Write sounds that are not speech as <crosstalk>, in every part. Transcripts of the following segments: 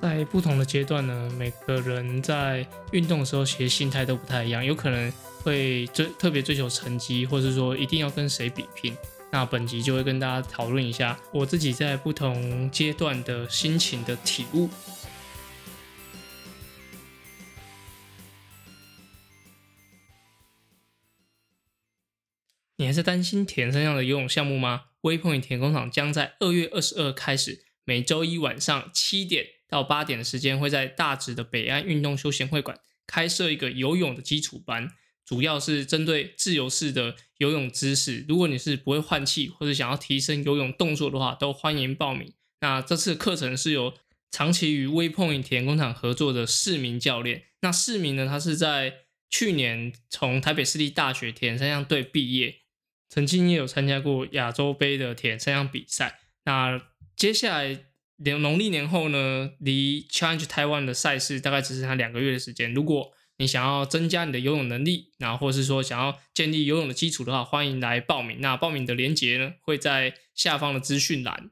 在不同的阶段呢，每个人在运动的时候其实心态都不太一样，有可能会追特别追求成绩，或者说一定要跟谁比拼。那本集就会跟大家讨论一下我自己在不同阶段的心情的体悟。你还是担心铁人三项的游泳项目吗？Waypoint 田工厂将在二月二十二开始，每周一晚上七点到八点的时间，会在大直的北岸运动休闲会馆开设一个游泳的基础班，主要是针对自由式的游泳知识。如果你是不会换气或者想要提升游泳动作的话，都欢迎报名。那这次课程是由长期与 Waypoint 田工厂合作的市民教练。那市民呢，他是在去年从台北市立大学田三项队毕业。曾经也有参加过亚洲杯的铁人三项比赛。那接下来年农历年后呢，离 Change Taiwan 的赛事大概只剩下两个月的时间。如果你想要增加你的游泳能力，然后或是说想要建立游泳的基础的话，欢迎来报名。那报名的链接呢，会在下方的资讯栏。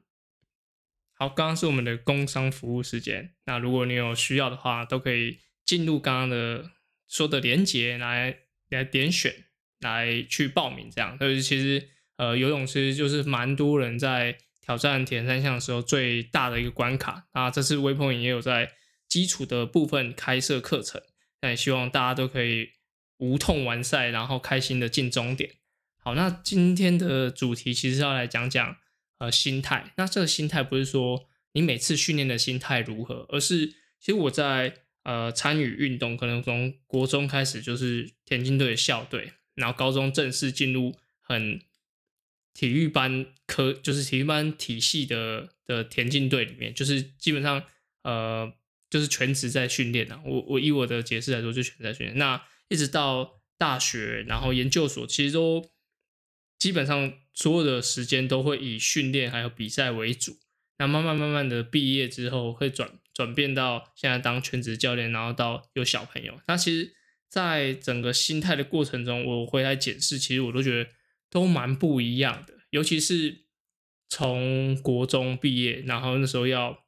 好，刚刚是我们的工商服务时间。那如果你有需要的话，都可以进入刚刚的说的链接来来点选。来去报名，这样，所以其实呃，游泳其实就是蛮多人在挑战铁人三项的时候最大的一个关卡。那这次微碰也有在基础的部分开设课程，那也希望大家都可以无痛完赛，然后开心的进终点。好，那今天的主题其实要来讲讲呃心态。那这个心态不是说你每次训练的心态如何，而是其实我在呃参与运动，可能从国中开始就是田径队的校队。然后高中正式进入很体育班科，就是体育班体系的的田径队里面，就是基本上呃就是全职在训练的。我我以我的解释来说，就全职在训练。那一直到大学，然后研究所，其实都基本上所有的时间都会以训练还有比赛为主。那慢慢慢慢的毕业之后，会转转变到现在当全职教练，然后到有小朋友。那其实。在整个心态的过程中，我回来检视，其实我都觉得都蛮不一样的。尤其是从国中毕业，然后那时候要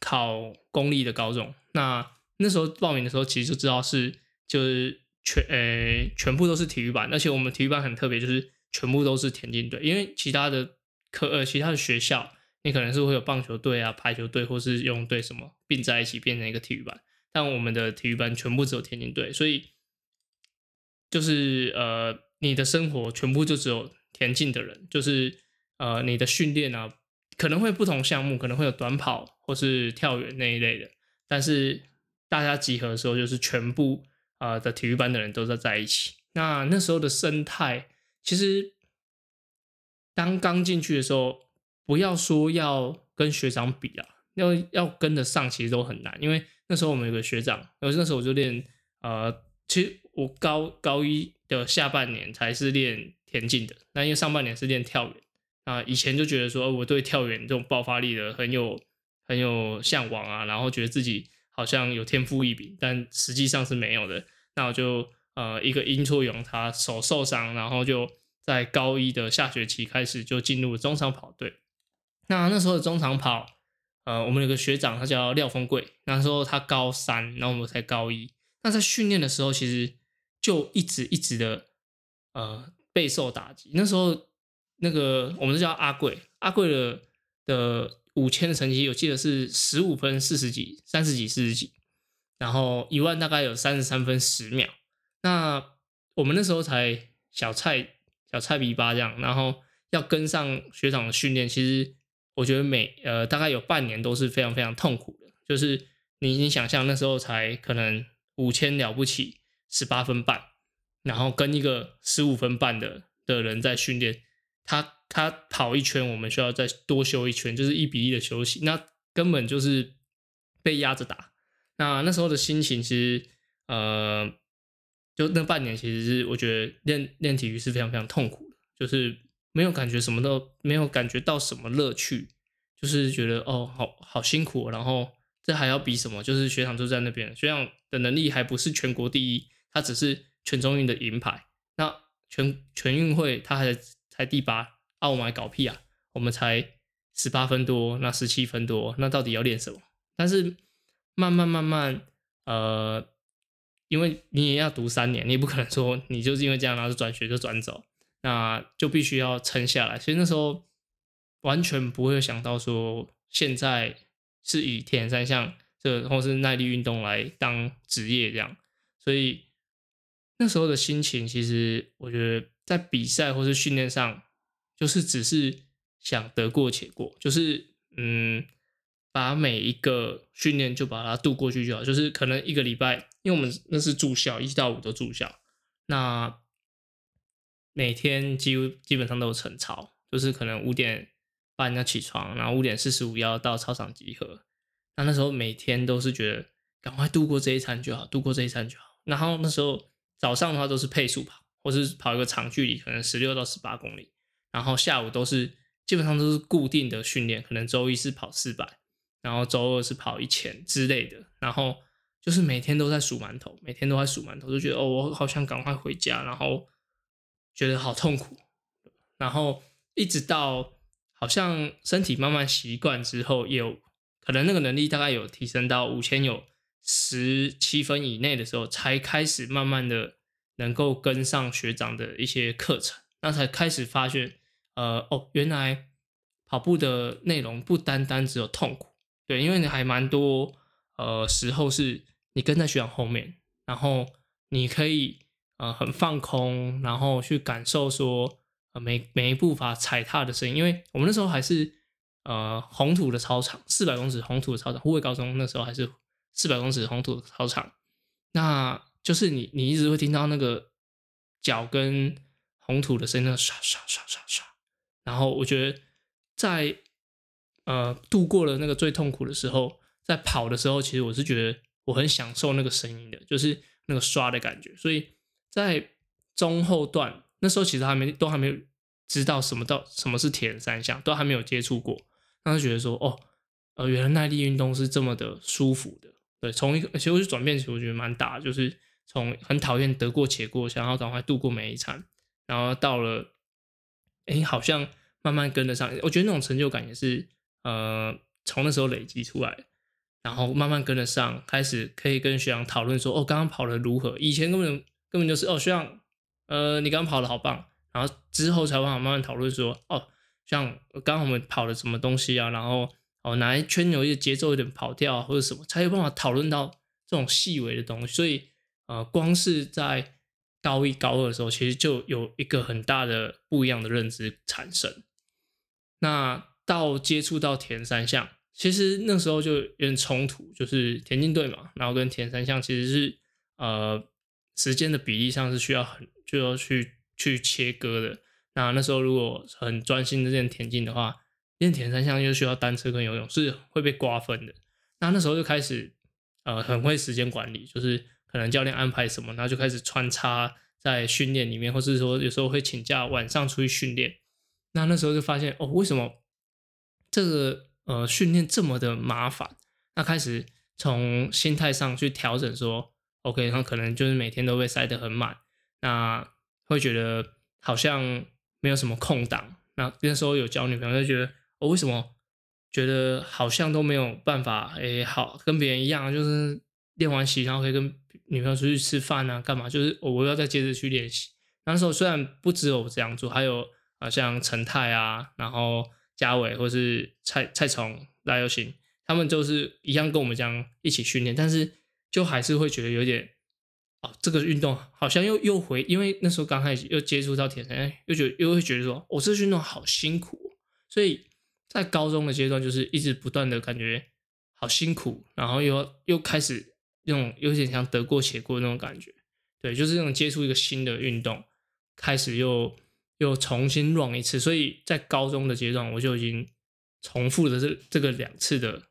考公立的高中，那那时候报名的时候，其实就知道是就是全呃全部都是体育班，而且我们体育班很特别，就是全部都是田径队。因为其他的科呃其他的学校，你可能是会有棒球队啊、排球队或是游泳队什么并在一起变成一个体育班。但我们的体育班全部只有田径队，所以就是呃，你的生活全部就只有田径的人，就是呃，你的训练啊，可能会不同项目，可能会有短跑或是跳远那一类的，但是大家集合的时候，就是全部啊的体育班的人都在在一起。那那时候的生态，其实当刚进去的时候，不要说要跟学长比啊，要要跟得上，其实都很难，因为。那时候我们有个学长，然后那时候我就练，呃，其实我高高一的下半年才是练田径的，那因为上半年是练跳远，啊，以前就觉得说我对跳远这种爆发力的很有很有向往啊，然后觉得自己好像有天赋异禀，但实际上是没有的。那我就呃一个阴错阳差手受伤，然后就在高一的下学期开始就进入中长跑队。那那时候的中长跑。呃，我们有个学长，他叫廖峰贵，那时候他高三，然后我们才高一。那在训练的时候，其实就一直一直的呃备受打击。那时候那个我们是叫阿贵，阿贵的的五千的成绩，我记得是十五分四十几，三十几四十几，然后一万大概有三十三分十秒。那我们那时候才小菜小菜比八这样，然后要跟上学长的训练，其实。我觉得每呃大概有半年都是非常非常痛苦的，就是你你想象那时候才可能五千了不起十八分半，然后跟一个十五分半的的人在训练，他他跑一圈，我们需要再多休一圈，就是一比一的休息，那根本就是被压着打。那那时候的心情其实呃，就那半年其实是我觉得练练体育是非常非常痛苦的，就是。没有感觉什么都没有感觉到什么乐趣，就是觉得哦，好好辛苦，然后这还要比什么？就是学长就在那边，学长的能力还不是全国第一，他只是全中运的银牌。那全全运会他还才第八，啊，我们还搞屁啊！我们才十八分多，那十七分多，那到底要练什么？但是慢慢慢慢，呃，因为你也要读三年，你也不可能说你就是因为这样然后转学就转走，那就必须要撑下来。所以那时候完全不会想到说现在是以铁人三项这或是耐力运动来当职业这样，所以那时候的心情其实我觉得在比赛或是训练上，就是只是想得过且过，就是嗯。把每一个训练就把它度过去就好，就是可能一个礼拜，因为我们那是住校，一到五都住校，那每天几乎基本上都有晨操，就是可能五点半要起床，然后五点四十五要到操场集合。那那时候每天都是觉得赶快度过这一餐就好，度过这一餐就好。然后那时候早上的话都是配速跑，或是跑一个长距离，可能十六到十八公里。然后下午都是基本上都是固定的训练，可能周一是跑四百。然后周二是跑一千之类的，然后就是每天都在数馒头，每天都在数馒头，就觉得哦，我好想赶快回家，然后觉得好痛苦，然后一直到好像身体慢慢习惯之后，有可能那个能力大概有提升到五千有十七分以内的时候，才开始慢慢的能够跟上学长的一些课程，那才开始发现，呃，哦，原来跑步的内容不单单只有痛苦。对，因为你还蛮多呃时候是你跟在学长后面，然后你可以呃很放空，然后去感受说呃每每一步伐踩踏的声音。因为我们那时候还是呃红土的操场，四百公尺红土的操场，护卫高中那时候还是四百公尺红土操场，那就是你你一直会听到那个脚跟红土的声音，刷刷刷刷刷。然后我觉得在呃，度过了那个最痛苦的时候，在跑的时候，其实我是觉得我很享受那个声音的，就是那个刷的感觉。所以在中后段那时候，其实还没都还没有知道什么到什么是铁人三项，都还没有接触过，那就觉得说，哦，呃，原来耐力运动是这么的舒服的。对，从一个其实我转变，其实我觉得蛮大，就是从很讨厌得过且过，想要赶快度过每一场，然后到了，哎，好像慢慢跟得上，我觉得那种成就感也是。呃，从那时候累积出来，然后慢慢跟得上，开始可以跟学长讨论说，哦，刚刚跑的如何？以前根本根本就是，哦，学长，呃，你刚刚跑的好棒。然后之后才办法慢慢讨论说，哦，像刚刚我们跑了什么东西啊？然后哦，哪一圈有一些节奏有点跑掉或者什么，才有办法讨论到这种细微的东西。所以，呃，光是在高一高二的时候，其实就有一个很大的不一样的认知产生。那。到接触到田三项，其实那时候就有点冲突，就是田径队嘛，然后跟田三项其实是呃时间的比例上是需要很就要去去切割的。那那时候如果很专心的练田径的话，练田三项又需要单车跟游泳，是会被瓜分的。那那时候就开始呃很会时间管理，就是可能教练安排什么，然后就开始穿插在训练里面，或是说有时候会请假晚上出去训练。那那时候就发现哦，为什么？这个呃训练这么的麻烦，那开始从心态上去调整，说 OK，那可能就是每天都被塞得很满，那会觉得好像没有什么空档。那那时候有交女朋友，就觉得我为什么觉得好像都没有办法，哎，好跟别人一样，就是练完习然后可以跟女朋友出去吃饭啊，干嘛？就是我我要再接着去练习。那时候虽然不只有我这样做，还有啊像陈泰啊，然后。嘉伟或是蔡蔡崇、赖又行，他们就是一样跟我们这样一起训练，但是就还是会觉得有点哦，这个运动好像又又回，因为那时候刚开始又接触到铁人，又觉得又会觉得说，我这运动好辛苦，所以在高中的阶段就是一直不断的感觉好辛苦，然后又又开始那种有点像得过且过那种感觉，对，就是那种接触一个新的运动，开始又。又重新 run 一次，所以在高中的阶段我就已经重复了这这个两次的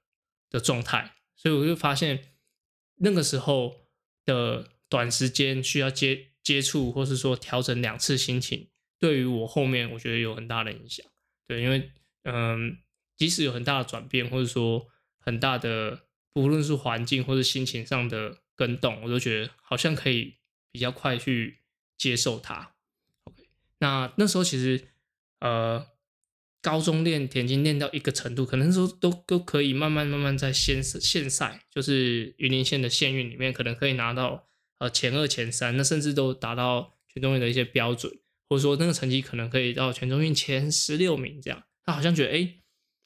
的状态，所以我就发现那个时候的短时间需要接接触，或是说调整两次心情，对于我后面我觉得有很大的影响。对，因为嗯，即使有很大的转变，或者说很大的不论是环境或者心情上的更动，我都觉得好像可以比较快去接受它。那那时候其实，呃，高中练田径练到一个程度，可能说都都可以慢慢慢慢在县县赛，就是云林县的县运里面，可能可以拿到呃前二前三，那甚至都达到全中运的一些标准，或者说那个成绩可能可以到全中运前十六名这样。他好像觉得哎，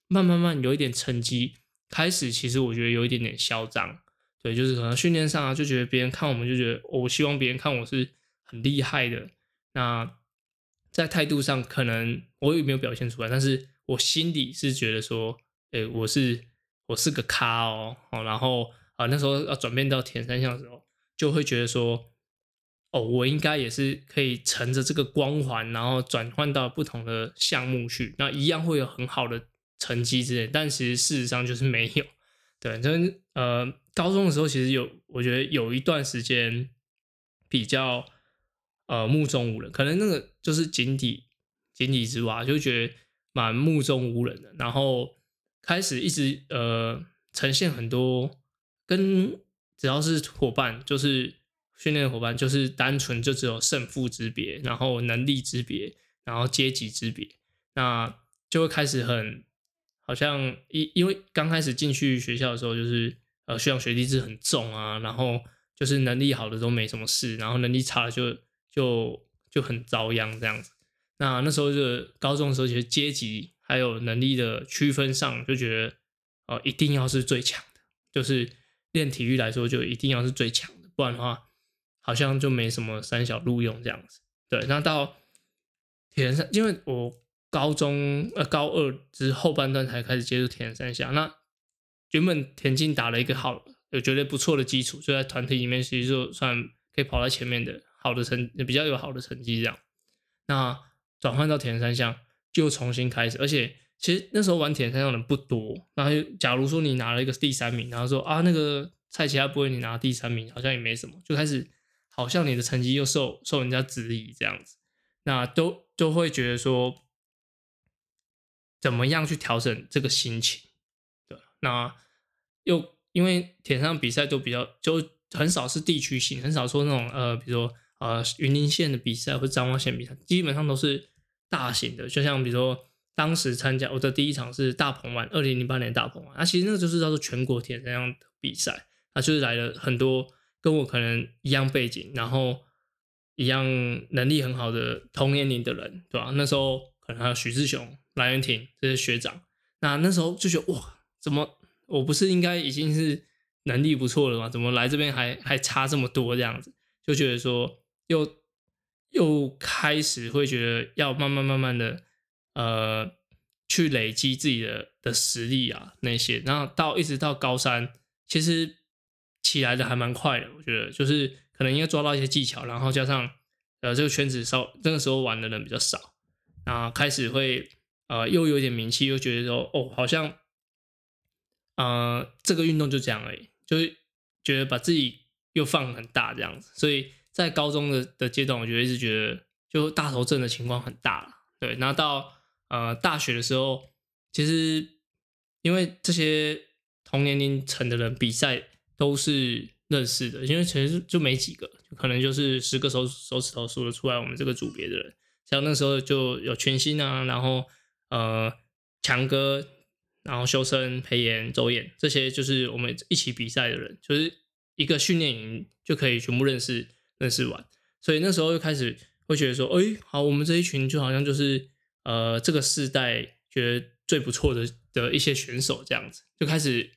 慢慢慢有一点成绩，开始其实我觉得有一点点嚣张，对，就是可能训练上啊，就觉得别人看我们就觉得我希望别人看我是很厉害的，那。在态度上，可能我也没有表现出来，但是我心里是觉得说，哎，我是我是个咖哦，哦，然后啊，那时候要转变到田三项的时候，就会觉得说，哦，我应该也是可以乘着这个光环，然后转换到不同的项目去，那一样会有很好的成绩之类。但其实事实上就是没有，对，真呃，高中的时候其实有，我觉得有一段时间比较。呃，目中无人，可能那个就是井底井底之蛙，就觉得蛮目中无人的。然后开始一直呃呈现很多跟只要是伙伴，就是训练伙伴，就是单纯就只有胜负之别，然后能力之别，然后阶级之别，那就会开始很好像因因为刚开始进去学校的时候，就是呃学长学弟制很重啊，然后就是能力好的都没什么事，然后能力差的就。就就很遭殃这样子，那那时候就高中的时候，其实阶级还有能力的区分上，就觉得哦，一定要是最强的，就是练体育来说，就一定要是最强的，不然的话，好像就没什么三小录用这样子。对，那到铁人三，因为我高中呃高二之后半段才开始接触铁人三项，那原本田径打了一个好，有觉得不错的基础，就在团体里面其实就算可以跑在前面的。好的成比较有好的成绩这样，那转换到铁人三项就重新开始，而且其实那时候玩铁人三项的人不多。然后假如说你拿了一个第三名，然后说啊那个蔡奇亚不会你拿第三名，好像也没什么，就开始好像你的成绩又受受人家质疑这样子，那都都会觉得说怎么样去调整这个心情？对，那又因为铁上比赛都比较就很少是地区性，很少说那种呃比如说。呃，云林县的比赛或者彰化县比赛，基本上都是大型的。就像比如说，当时参加我的第一场是大鹏湾，二零零八年大鹏湾，那其实那个就是叫做全国田这样的比赛，那就是来了很多跟我可能一样背景，然后一样能力很好的同年龄的人，对吧？那时候可能还有许志雄、蓝元廷这些学长，那那时候就觉得哇，怎么我不是应该已经是能力不错了吗？怎么来这边还还差这么多这样子？就觉得说。又又开始会觉得要慢慢慢慢的呃去累积自己的的实力啊那些，然后到一直到高三，其实起来的还蛮快的，我觉得就是可能应该抓到一些技巧，然后加上呃这个圈子稍那个时候玩的人比较少，然后开始会呃又有点名气，又觉得说哦好像呃这个运动就这样而已，就是觉得把自己又放很大这样子，所以。在高中的的阶段，我觉得一直觉得就大头症的情况很大了。对，然后到呃大学的时候，其实因为这些同年龄层的人比赛都是认识的，因为其实就没几个，可能就是十个手手指头数得出来我们这个组别的人。像那时候就有全新啊，然后呃强哥，然后修身、裴炎、周燕这些，就是我们一起比赛的人，就是一个训练营就可以全部认识。认识完，所以那时候就开始会觉得说，哎，好，我们这一群就好像就是呃这个世代觉得最不错的的一些选手这样子，就开始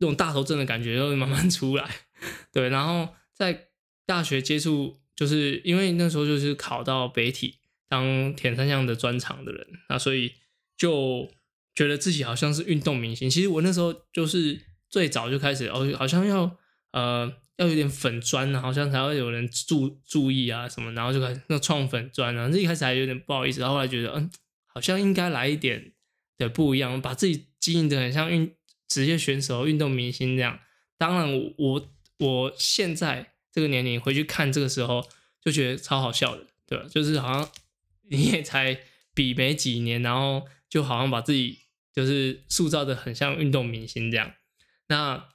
那种大头症的感觉又慢慢出来，<laughs> 对，然后在大学接触，就是因为那时候就是考到北体当田三项的专长的人，那所以就觉得自己好像是运动明星。其实我那时候就是最早就开始哦，好像要呃。要有点粉砖啊，好像才会有人注注意啊什么，然后就开始那创粉砖啊。这一开始还有点不好意思，然后来觉得嗯，好像应该来一点的不一样，把自己经营的很像运职业选手、运动明星这样。当然，我我现在这个年龄回去看这个时候，就觉得超好笑的，对吧？就是好像你也才比没几年，然后就好像把自己就是塑造的很像运动明星这样，那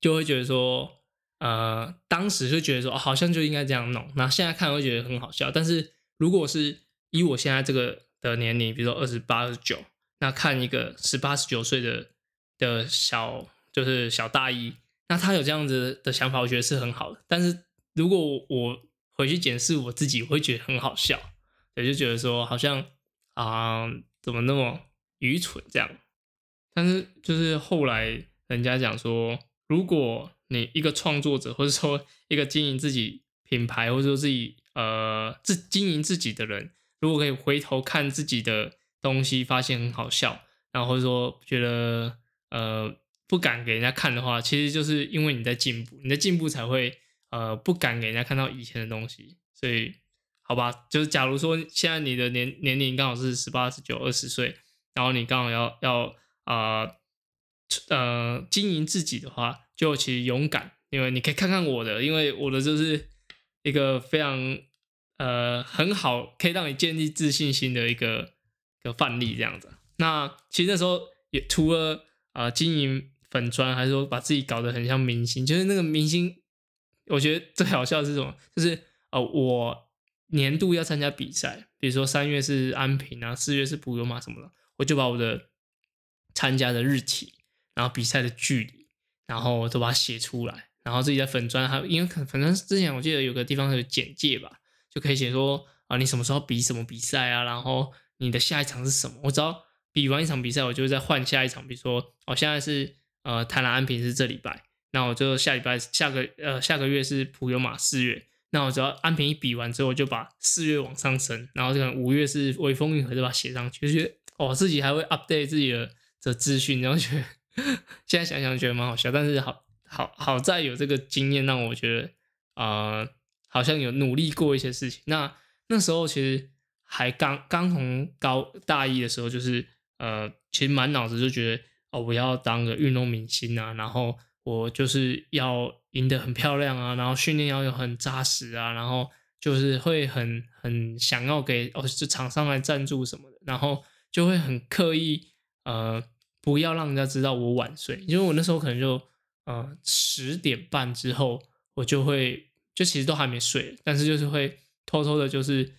就会觉得说。呃，当时就觉得说，好像就应该这样弄。那现在看会觉得很好笑。但是如果是以我现在这个的年龄，比如说二十八、二十九，那看一个十八、十九岁的的小，就是小大一，那他有这样子的想法，我觉得是很好的。但是如果我回去检视我自己，我会觉得很好笑，也就觉得说好像啊，怎么那么愚蠢这样。但是就是后来人家讲说，如果你一个创作者，或者说 <laughs> 一个经营自己品牌，或者说自己呃自经营自己的人，如果可以回头看自己的东西，发现很好笑，然后或者说觉得呃不敢给人家看的话，其实就是因为你在进步，你的进步才会呃不敢给人家看到以前的东西。所以好吧，就是假如说现在你的年年龄刚好是十八、十九、二十岁，然后你刚好要要啊呃经营自己的话。就其实勇敢，因为你可以看看我的，因为我的就是一个非常呃很好，可以让你建立自信心的一个一个范例这样子。那其实那时候也除了啊经营粉砖，还是说把自己搞得很像明星，就是那个明星，我觉得最好笑是什么？就是呃我年度要参加比赛，比如说三月是安平啊，四月是普悠玛什么的，我就把我的参加的日期，然后比赛的距离。然后都把它写出来，然后自己在粉砖，还有因为可粉砖之前我记得有个地方有简介吧，就可以写说啊你什么时候比什么比赛啊，然后你的下一场是什么？我只要比完一场比赛，我就会再换下一场。比如说我现在是呃台南安平是这礼拜，那我就下礼拜下个呃下个月是普悠马四月，那我只要安平一比完之后，就把四月往上升，然后这个五月是微风运河，就把写上去，就觉得哦自己还会 update 自己的的资讯，然后觉得。现在想想觉得蛮好笑，但是好好好在有这个经验让我觉得啊，好像有努力过一些事情。那那时候其实还刚刚从高大一的时候，就是呃，其实满脑子就觉得哦，我要当个运动明星啊，然后我就是要赢得很漂亮啊，然后训练要有很扎实啊，然后就是会很很想要给哦，就厂商来赞助什么的，然后就会很刻意呃。不要让人家知道我晚睡，因为我那时候可能就呃十点半之后，我就会就其实都还没睡，但是就是会偷偷的，就是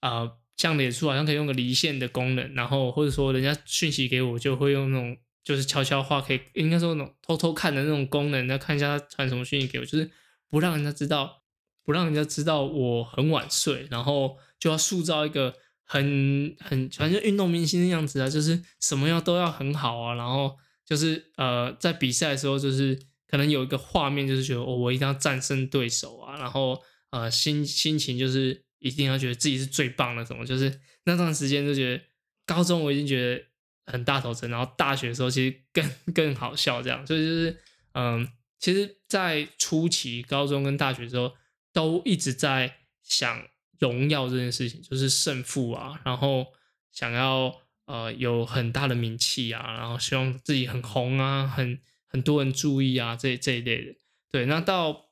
啊像脸书好像可以用个离线的功能，然后或者说人家讯息给我，就会用那种就是悄悄话可以应该说那种偷偷看的那种功能，那看一下他传什么讯息给我，就是不让人家知道，不让人家知道我很晚睡，然后就要塑造一个。很很反正运动明星的样子啊，就是什么样都要很好啊，然后就是呃在比赛的时候，就是可能有一个画面，就是觉得哦我一定要战胜对手啊，然后呃心心情就是一定要觉得自己是最棒的什么，就是那段时间就觉得高中我已经觉得很大头针，然后大学的时候其实更 <laughs> 更好笑这样，所以就是嗯，其实，在初期高中跟大学的时候都一直在想。荣耀这件事情就是胜负啊，然后想要呃有很大的名气啊，然后希望自己很红啊，很很多人注意啊，这这一类的。对，那到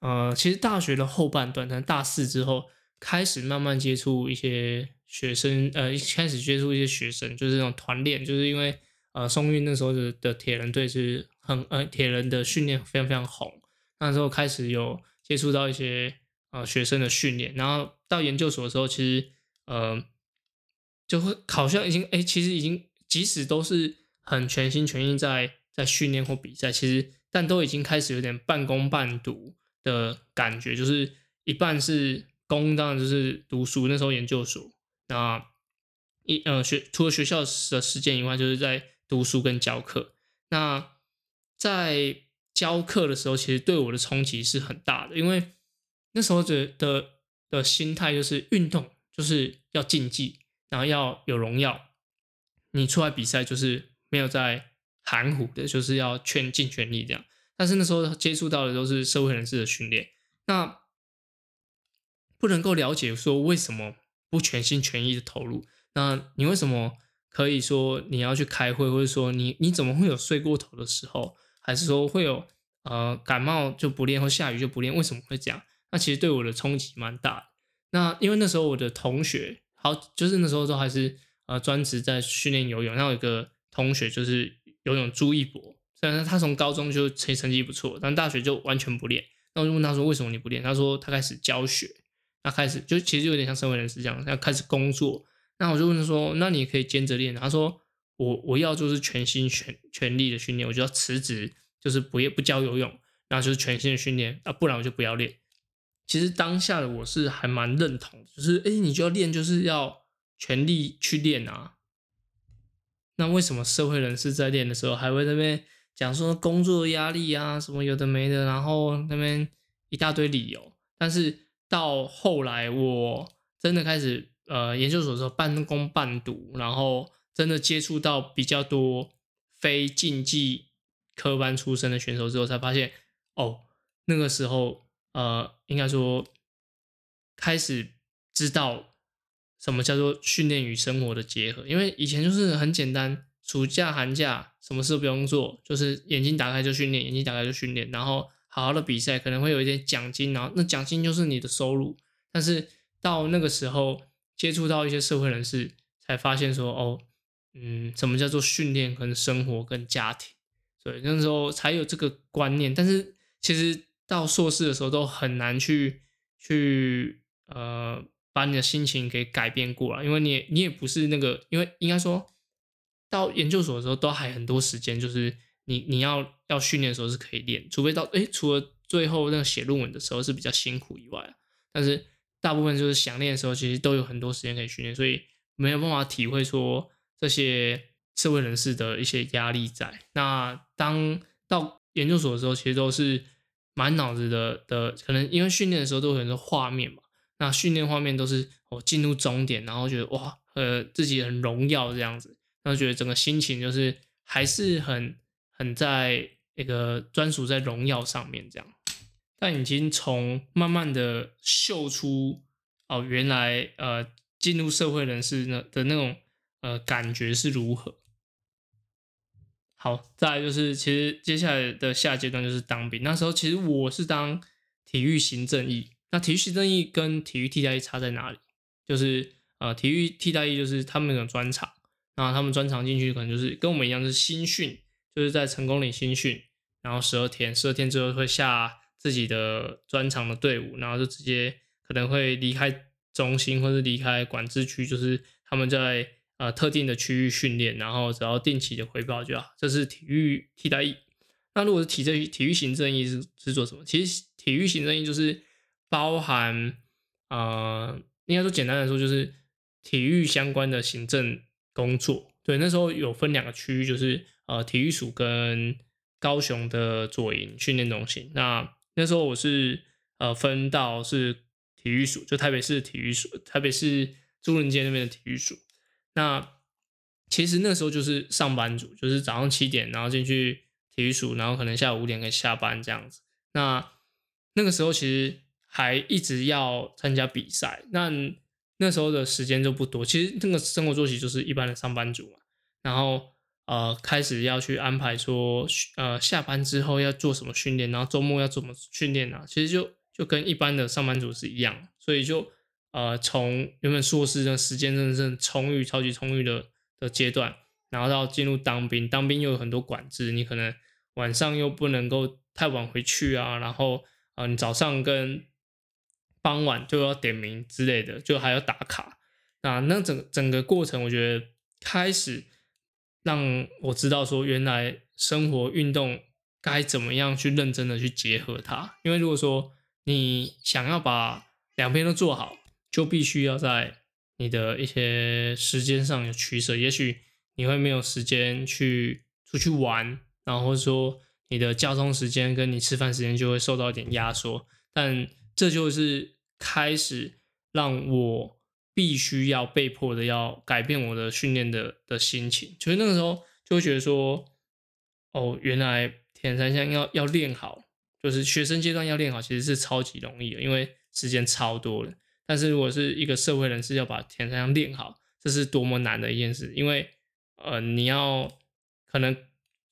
呃其实大学的后半段，在大四之后开始慢慢接触一些学生，呃一开始接触一些学生，就是那种团练，就是因为呃松韵那时候的的铁人队是很呃铁人的训练非常非常红，那时候开始有接触到一些。呃，学生的训练，然后到研究所的时候，其实呃，就会好像已经哎，其实已经即使都是很全心全意在在训练或比赛，其实但都已经开始有点半工半读的感觉，就是一半是工，当然就是读书。那时候研究所，那一呃学除了学校的时间以外，就是在读书跟教课。那在教课的时候，其实对我的冲击是很大的，因为。那时候的的的心态就是运动就是要竞技，然后要有荣耀。你出来比赛就是没有在含糊的，就是要全尽全力这样。但是那时候接触到的都是社会人士的训练，那不能够了解说为什么不全心全意的投入。那你为什么可以说你要去开会，或者说你你怎么会有睡过头的时候，还是说会有呃感冒就不练，或下雨就不练？为什么会这样？那其实对我的冲击蛮大的。那因为那时候我的同学，好，就是那时候都还是呃专职在训练游泳。那有一个同学就是游泳朱一博，虽然他从高中就成成绩不错，但大学就完全不练。那我就问他说：“为什么你不练？”他说：“他开始教学，他开始就其实有点像社会人士这样，要开始工作，那我就问他说，那你可以兼着练？他说我我要就是全心全全力的训练，我就要辞职，就是不不教游泳，然后就是全心的训练啊，不然我就不要练。其实当下的我是还蛮认同，就是哎，你就要练，就是要全力去练啊。那为什么社会人士在练的时候还会那边讲说工作压力啊，什么有的没的，然后那边一大堆理由？但是到后来我真的开始呃研究所的时候半工半读，然后真的接触到比较多非竞技科班出身的选手之后，才发现哦，那个时候。呃，应该说开始知道什么叫做训练与生活的结合，因为以前就是很简单，暑假寒假什么事都不用做，就是眼睛打开就训练，眼睛打开就训练，然后好好的比赛，可能会有一点奖金，然后那奖金就是你的收入。但是到那个时候接触到一些社会人士，才发现说，哦，嗯，什么叫做训练跟生活跟家庭？所以那时候才有这个观念。但是其实。到硕士的时候都很难去去呃把你的心情给改变过来，因为你你也不是那个，因为应该说到研究所的时候都还很多时间，就是你你要要训练的时候是可以练，除非到哎除了最后那个写论文的时候是比较辛苦以外，但是大部分就是想练的时候其实都有很多时间可以训练，所以没有办法体会说这些社会人士的一些压力在。那当到研究所的时候，其实都是。满脑子的的，可能因为训练的时候都有很多画面嘛，那训练画面都是我进入终点，然后觉得哇，呃，自己很荣耀这样子，然后觉得整个心情就是还是很很在那个专属在荣耀上面这样，但已经从慢慢的秀出哦，原来呃进入社会人士那的那种呃感觉是如何。好，再来就是，其实接下来的下阶段就是当兵。那时候其实我是当体育行政役。那体育行政役跟体育替代役差在哪里？就是呃，体育替代役就是他们那种专长，然后他们专场进去可能就是跟我们一样是新训，就是在成功岭新训，然后十二天，十二天之后会下自己的专场的队伍，然后就直接可能会离开中心或者离开管制区，就是他们在。呃，特定的区域训练，然后只要定期的回报就好。这是体育替代役。那如果是体政体育行政役是是做什么？其实体育行政役就是包含呃，应该说简单来说就是体育相关的行政工作。对，那时候有分两个区域，就是呃体育署跟高雄的左营训练中心。那那时候我是呃分到是体育署，就台北市体育署，台北市朱人街那边的体育署。那其实那时候就是上班族，就是早上七点，然后进去体育署，然后可能下午五点可以下班这样子。那那个时候其实还一直要参加比赛，那那时候的时间就不多。其实那个生活作息就是一般的上班族嘛。然后呃，开始要去安排说，呃，下班之后要做什么训练，然后周末要怎么训练啊？其实就就跟一般的上班族是一样，所以就。呃，从原本硕士的时间真的是充裕、超级充裕的的阶段，然后到进入当兵，当兵又有很多管制，你可能晚上又不能够太晚回去啊，然后呃，你早上跟傍晚就要点名之类的，就还要打卡啊。那整整个过程，我觉得开始让我知道说，原来生活运动该怎么样去认真的去结合它，因为如果说你想要把两边都做好。就必须要在你的一些时间上有取舍，也许你会没有时间去出去玩，然后说你的交通时间跟你吃饭时间就会受到一点压缩，但这就是开始让我必须要被迫的要改变我的训练的的心情，就是那个时候就会觉得说，哦，原来铁三项要要练好，就是学生阶段要练好，其实是超级容易的，因为时间超多了。但是如果是一个社会人士要把田三项练好，这是多么难的一件事，因为呃，你要可能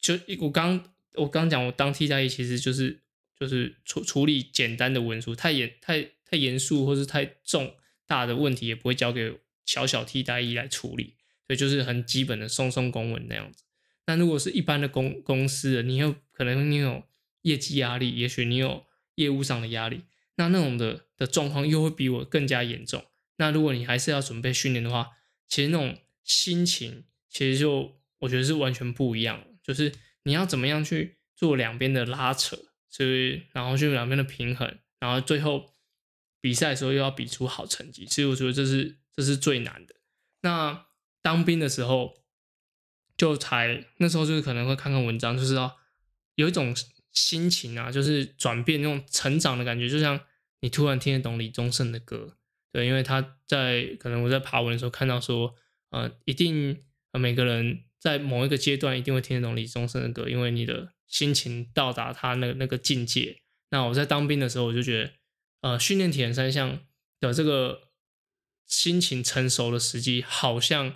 就我刚我刚讲，我当替代役其实就是就是处处理简单的文书，太严太太严肃或是太重大的问题也不会交给小小替代役来处理，所以就是很基本的送送公文那样子。那如果是一般的公公司，你有可能你有业绩压力，也许你有业务上的压力。那那种的的状况又会比我更加严重。那如果你还是要准备训练的话，其实那种心情，其实就我觉得是完全不一样。就是你要怎么样去做两边的拉扯，所以然后就两边的平衡，然后最后比赛的时候又要比出好成绩。其实我觉得这是这是最难的。那当兵的时候，就才那时候就是可能会看看文章，就知道有一种心情啊，就是转变那种成长的感觉，就像你突然听得懂李宗盛的歌。对，因为他在可能我在爬文的时候看到说，呃，一定每个人在某一个阶段一定会听得懂李宗盛的歌，因为你的心情到达他那那个境界。那我在当兵的时候，我就觉得，呃，训练铁人三项的这个心情成熟的时机，好像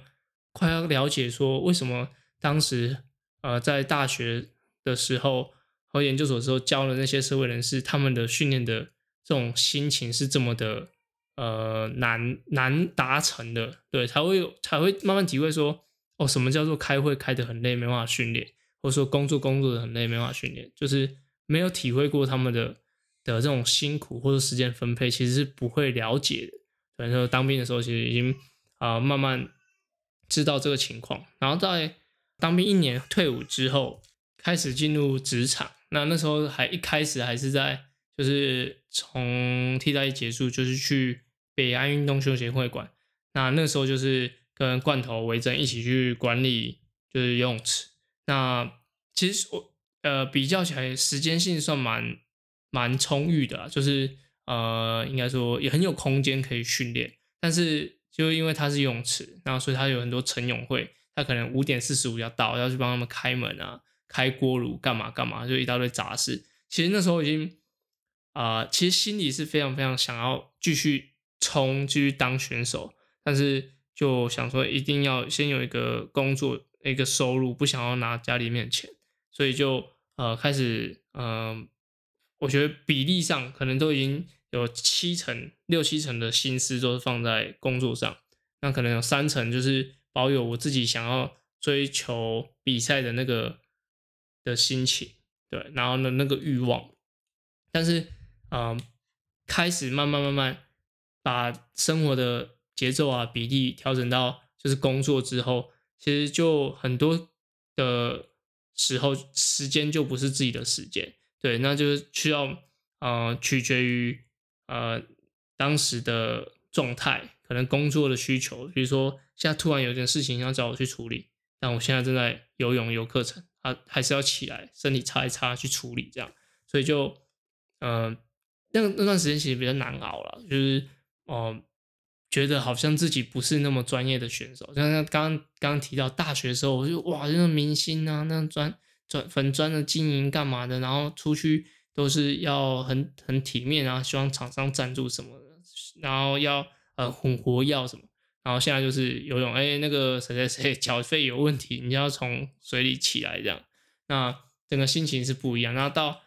快要了解说为什么当时呃在大学的时候和研究所时候教的那些社会人士，他们的训练的这种心情是这么的。呃，难难达成的，对，才会有才会慢慢体会说，哦，什么叫做开会开得很累，没办法训练，或者说工作工作的很累，没法训练，就是没有体会过他们的的这种辛苦或者时间分配，其实是不会了解的。然后当兵的时候，其实已经啊慢慢知道这个情况，然后在当兵一年退伍之后，开始进入职场，那那时候还一开始还是在就是从替代役结束，就是去。北安运动休闲会馆，那那时候就是跟罐头维珍一起去管理，就是游泳池。那其实我呃比较起来，时间性算蛮蛮充裕的，就是呃应该说也很有空间可以训练。但是就因为它是泳池，然后所以它有很多晨泳会，他可能五点四十五要到，要去帮他们开门啊、开锅炉干嘛干嘛，就一大堆杂事。其实那时候已经啊，其实心里是非常非常想要继续。冲继续当选手，但是就想说一定要先有一个工作一个收入，不想要拿家里面钱，所以就呃开始嗯，我觉得比例上可能都已经有七成六七成的心思都是放在工作上，那可能有三成就是保有我自己想要追求比赛的那个的心情，对，然后呢那个欲望，但是嗯开始慢慢慢慢。把生活的节奏啊比例调整到就是工作之后，其实就很多的时候时间就不是自己的时间，对，那就是需要呃取决于呃当时的状态，可能工作的需求，比如说现在突然有件事情要找我去处理，但我现在正在游泳游课程啊，还是要起来身体擦一擦去处理这样，所以就嗯那那段时间其实比较难熬了，就是。哦，觉得好像自己不是那么专业的选手，像刚刚刚提到大学的时候，我就哇，那种明星啊，那专专粉专的经营干嘛的，然后出去都是要很很体面啊，希望厂商赞助什么的，然后要呃混活要什么，然后现在就是游泳，哎，那个谁谁谁 <laughs> 缴费有问题，你要从水里起来这样，那整个心情是不一样，然后到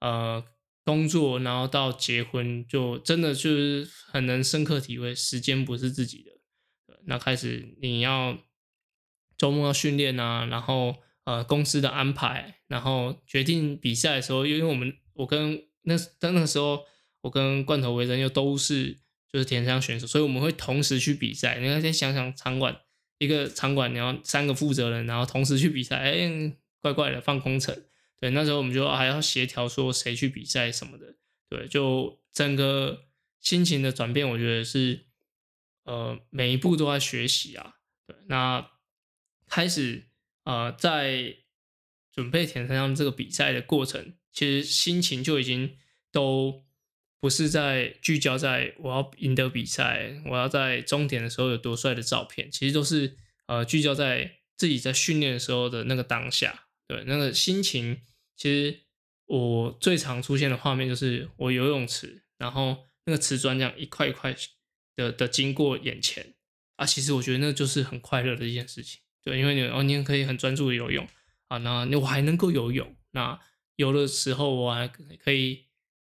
呃。工作，然后到结婚，就真的就是很能深刻体会，时间不是自己的。那开始你要周末要训练啊，然后呃公司的安排，然后决定比赛的时候，因为我们我跟那在那个时候，我跟罐头为人又都是就是田商选手，所以我们会同时去比赛。你要先想想场馆一个场馆，你要三个负责人，然后同时去比赛，哎，怪怪的，放空城。对，那时候我们就还要协调说谁去比赛什么的，对，就整个心情的转变，我觉得是呃每一步都在学习啊。对，那开始呃在准备田三项这个比赛的过程，其实心情就已经都不是在聚焦在我要赢得比赛，我要在终点的时候有多帅的照片，其实都是呃聚焦在自己在训练的时候的那个当下，对，那个心情。其实我最常出现的画面就是我游泳池，然后那个瓷砖这样一块一块的的经过眼前啊，其实我觉得那就是很快乐的一件事情。对，因为你哦，你可以很专注的游泳啊，那我还能够游泳，那游的时候我还可以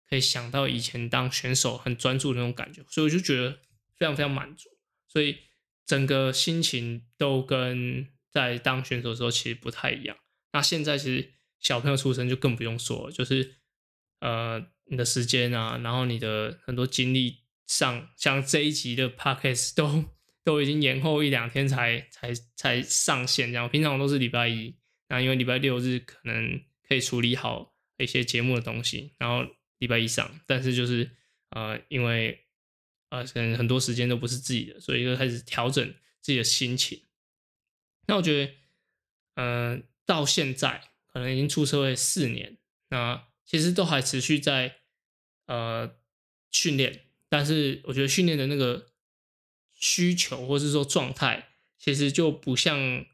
可以想到以前当选手很专注的那种感觉，所以我就觉得非常非常满足，所以整个心情都跟在当选手的时候其实不太一样。那现在其实。小朋友出生就更不用说，就是呃你的时间啊，然后你的很多精力上，像这一集的 podcast 都都已经延后一两天才才才上线，这样平常都是礼拜一，那因为礼拜六日可能可以处理好一些节目的东西，然后礼拜一上，但是就是呃因为呃可能很多时间都不是自己的，所以就开始调整自己的心情。那我觉得，嗯，到现在可能已经出社会四年，那其实都还持续在呃训练，但是我觉得训练的那个。需求或是说状态，其实就不像，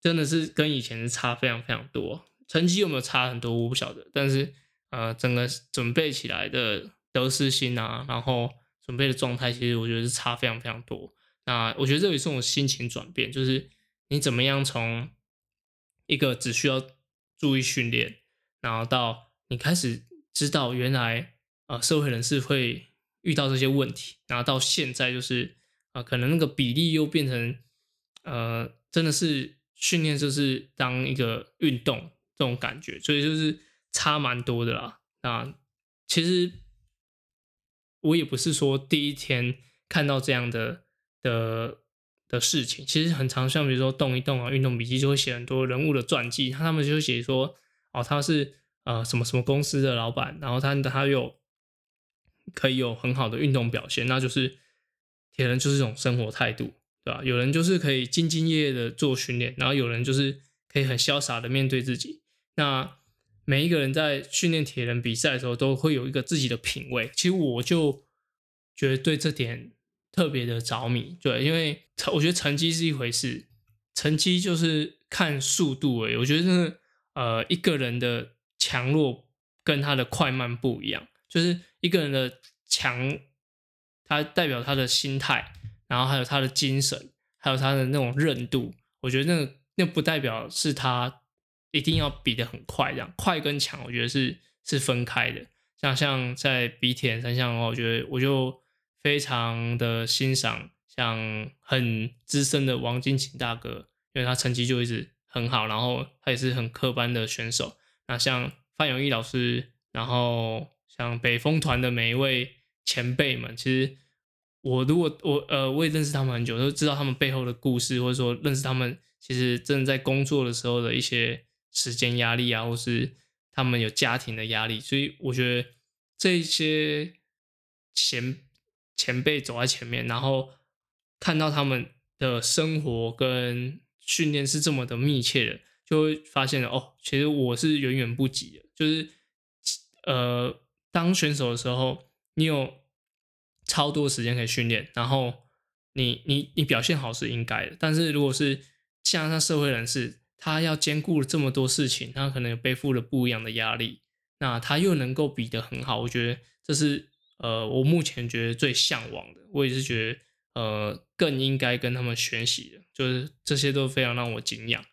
真的是跟以前是差非常非常多。成绩有没有差很多，我不晓得。但是呃，整个准备起来的得失心啊，然后准备的状态，其实我觉得是差非常非常多。那我觉得这也是我心情转变，就是你怎么样从一个只需要注意训练，然后到你开始知道原来呃社会人士会遇到这些问题，然后到现在就是。啊，可能那个比例又变成，呃，真的是训练就是当一个运动这种感觉，所以就是差蛮多的啦。那其实我也不是说第一天看到这样的的的事情，其实很常，像比如说动一动啊，运动笔记就会写很多人物的传记，他们就写说，哦，他是呃什么什么公司的老板，然后他他有可以有很好的运动表现，那就是。铁人就是一种生活态度，对吧？有人就是可以兢兢业业的做训练，然后有人就是可以很潇洒的面对自己。那每一个人在训练铁人比赛的时候，都会有一个自己的品味。其实我就觉得对这点特别的着迷，对，因为我觉得成绩是一回事，成绩就是看速度诶。我觉得呃，一个人的强弱跟他的快慢不一样，就是一个人的强。他代表他的心态，然后还有他的精神，还有他的那种韧度。我觉得那那不代表是他一定要比的很快，这样快跟强，我觉得是是分开的。像像在比铁人三项的话，我觉得我就非常的欣赏像很资深的王金琴大哥，因为他成绩就一直很好，然后他也是很科班的选手。那像范永义老师，然后像北风团的每一位。前辈们，其实我如果我呃我也认识他们很久，都知道他们背后的故事，或者说认识他们其实真的在工作的时候的一些时间压力啊，或是他们有家庭的压力，所以我觉得这些前前辈走在前面，然后看到他们的生活跟训练是这么的密切的，就会发现哦，其实我是远远不及的，就是呃当选手的时候。你有超多时间可以训练，然后你你你表现好是应该的，但是如果是像像社会人士，他要兼顾这么多事情，他可能背负了不一样的压力，那他又能够比得很好，我觉得这是呃我目前觉得最向往的，我也是觉得呃更应该跟他们学习的，就是这些都非常让我敬仰。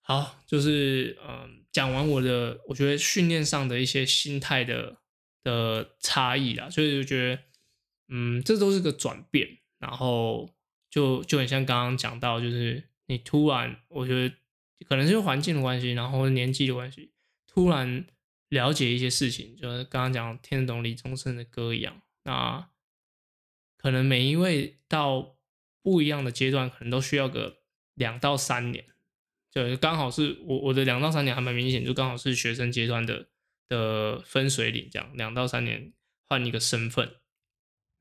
好，就是嗯讲完我的，我觉得训练上的一些心态的。的差异啦，所以就觉得，嗯，这都是个转变，然后就就很像刚刚讲到，就是你突然，我觉得可能是环境的关系，然后年纪的关系，突然了解一些事情，就是刚刚讲听得懂李宗盛的歌一样，那可能每一位到不一样的阶段，可能都需要个两到三年，就刚好是我我的两到三年还蛮明显，就刚好是学生阶段的。的分水岭，这样两到三年换一个身份，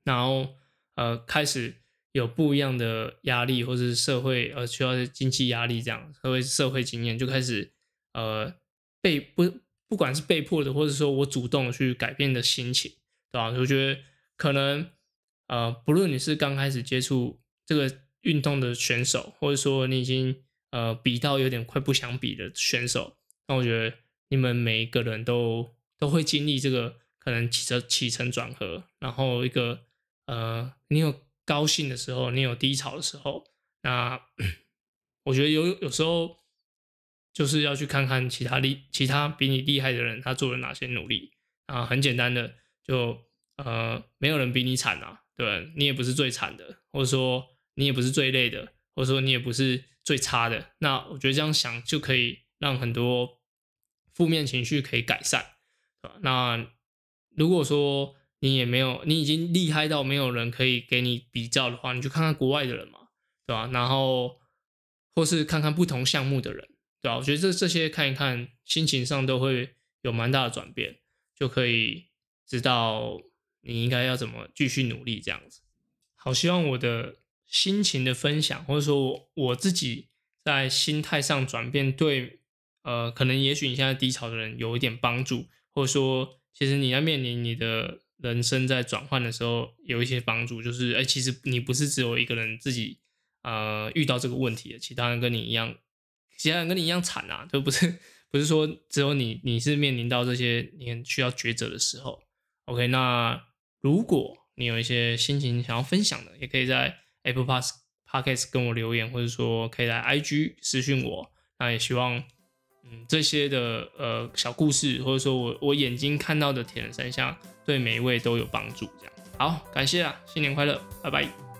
然后呃开始有不一样的压力，或者是社会呃需要经济压力，这样社会社会经验就开始呃被不不管是被迫的，或者说我主动去改变的心情，对吧？我觉得可能呃不论你是刚开始接触这个运动的选手，或者说你已经呃比到有点快不想比的选手，那我觉得。你们每一个人都都会经历这个可能起着起承转合，然后一个呃，你有高兴的时候，你有低潮的时候，那 <clears throat> 我觉得有有时候就是要去看看其他厉其他比你厉害的人他做了哪些努力啊，很简单的就呃，没有人比你惨啊，对你也不是最惨的，或者说你也不是最累的，或者说你也不是最差的，那我觉得这样想就可以让很多。负面情绪可以改善，对吧那如果说你也没有，你已经厉害到没有人可以给你比较的话，你就看看国外的人嘛，对吧？然后或是看看不同项目的人，对吧？我觉得这这些看一看，心情上都会有蛮大的转变，就可以知道你应该要怎么继续努力这样子。好，希望我的心情的分享，或者说我我自己在心态上转变，对呃，可能也许你现在低潮的人有一点帮助，或者说其实你在面临你的。人生在转换的时候有一些帮助，就是哎，其实你不是只有一个人自己呃遇到这个问题的，其他人跟你一样，其他人跟你一样惨啊，都不是不是说只有你你是面临到这些你需要抉择的时候。OK，那如果你有一些心情想要分享的，也可以在 Apple Pass Podcast 跟我留言，或者说可以来 IG 私讯我。那也希望。嗯，这些的呃小故事，或者说我我眼睛看到的铁人三项，对每一位都有帮助。这样好，感谢啊，新年快乐，拜拜。